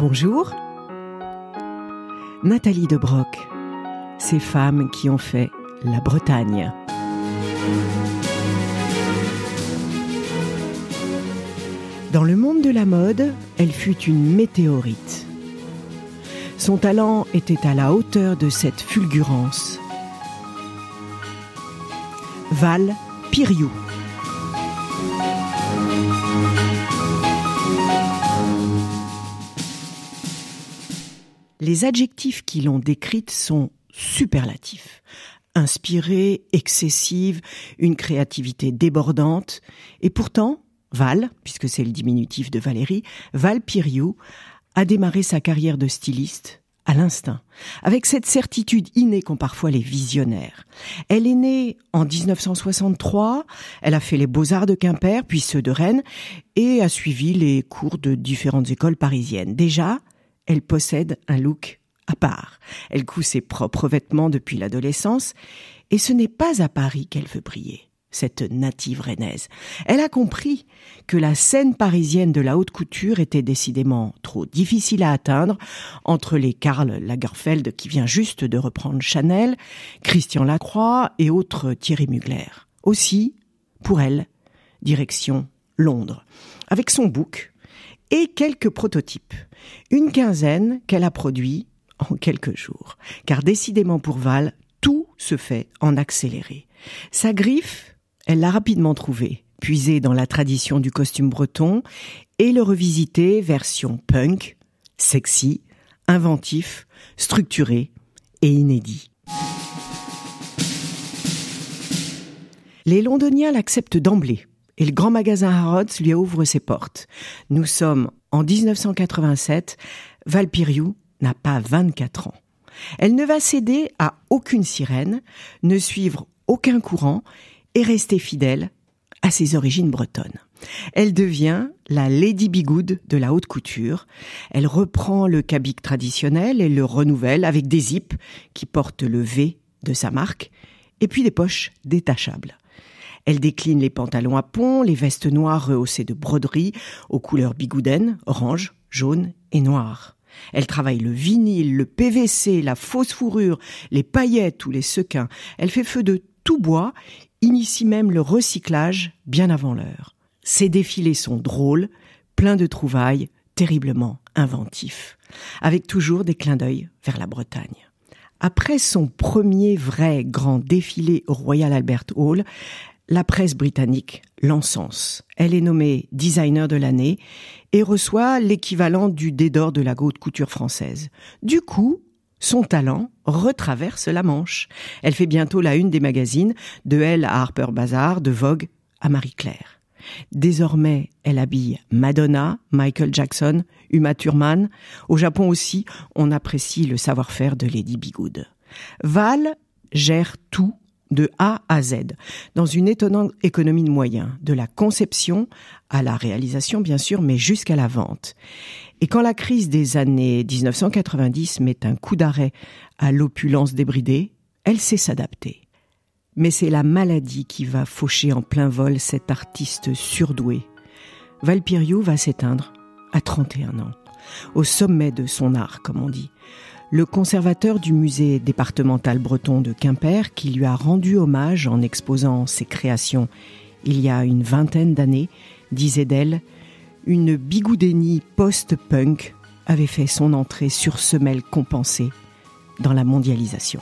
Bonjour. Nathalie de Broc. Ces femmes qui ont fait la Bretagne. Dans le monde de la mode, elle fut une météorite. Son talent était à la hauteur de cette fulgurance. Val Piriou. Les adjectifs qui l'ont décrite sont superlatifs. Inspirée, excessive, une créativité débordante. Et pourtant, Val, puisque c'est le diminutif de Valérie, Val Piriou, a démarré sa carrière de styliste à l'instinct, avec cette certitude innée qu'ont parfois les visionnaires. Elle est née en 1963, elle a fait les beaux-arts de Quimper, puis ceux de Rennes, et a suivi les cours de différentes écoles parisiennes. Déjà, elle possède un look à part. Elle coud ses propres vêtements depuis l'adolescence, et ce n'est pas à Paris qu'elle veut briller cette native rennaise. Elle a compris que la scène parisienne de la haute couture était décidément trop difficile à atteindre entre les Karl Lagerfeld qui vient juste de reprendre Chanel, Christian Lacroix et autres Thierry Mugler. Aussi, pour elle, direction Londres, avec son book et quelques prototypes. Une quinzaine qu'elle a produits en quelques jours. Car décidément pour Val, tout se fait en accéléré. Sa griffe, elle l'a rapidement trouvé, puisé dans la tradition du costume breton, et le revisité version punk, sexy, inventif, structuré et inédit. Les Londoniens l'acceptent d'emblée et le grand magasin Harrods lui ouvre ses portes. Nous sommes en 1987, Valpiriou n'a pas 24 ans. Elle ne va céder à aucune sirène, ne suivre aucun courant et rester fidèle à ses origines bretonnes. Elle devient la Lady Bigoud de la haute couture. Elle reprend le cabic traditionnel et le renouvelle avec des zips qui portent le V de sa marque et puis des poches détachables. Elle décline les pantalons à pont, les vestes noires rehaussées de broderies aux couleurs bigoudaines, orange, jaune et noir. Elle travaille le vinyle, le PVC, la fausse fourrure, les paillettes ou les sequins. Elle fait feu de tout bois, initie même le recyclage bien avant l'heure. Ses défilés sont drôles, pleins de trouvailles, terriblement inventifs, avec toujours des clins d'œil vers la Bretagne. Après son premier vrai grand défilé au Royal Albert Hall, la presse britannique l'encense. Elle est nommée designer de l'année et reçoit l'équivalent du dédor de la haute couture française. Du coup, son talent retraverse la Manche. Elle fait bientôt la une des magazines, de Elle à Harper Bazaar, de Vogue à Marie-Claire. Désormais, elle habille Madonna, Michael Jackson, Uma Thurman. Au Japon aussi, on apprécie le savoir-faire de Lady Bigood. Val gère tout de A à Z, dans une étonnante économie de moyens, de la conception à la réalisation bien sûr, mais jusqu'à la vente. Et quand la crise des années 1990 met un coup d'arrêt à l'opulence débridée, elle sait s'adapter. Mais c'est la maladie qui va faucher en plein vol cet artiste surdoué. Valpiriou va s'éteindre à 31 ans, au sommet de son art, comme on dit le conservateur du musée départemental breton de Quimper, qui lui a rendu hommage en exposant ses créations il y a une vingtaine d'années, disait d'elle Une bigoudénie post-punk avait fait son entrée sur semelle compensée dans la mondialisation.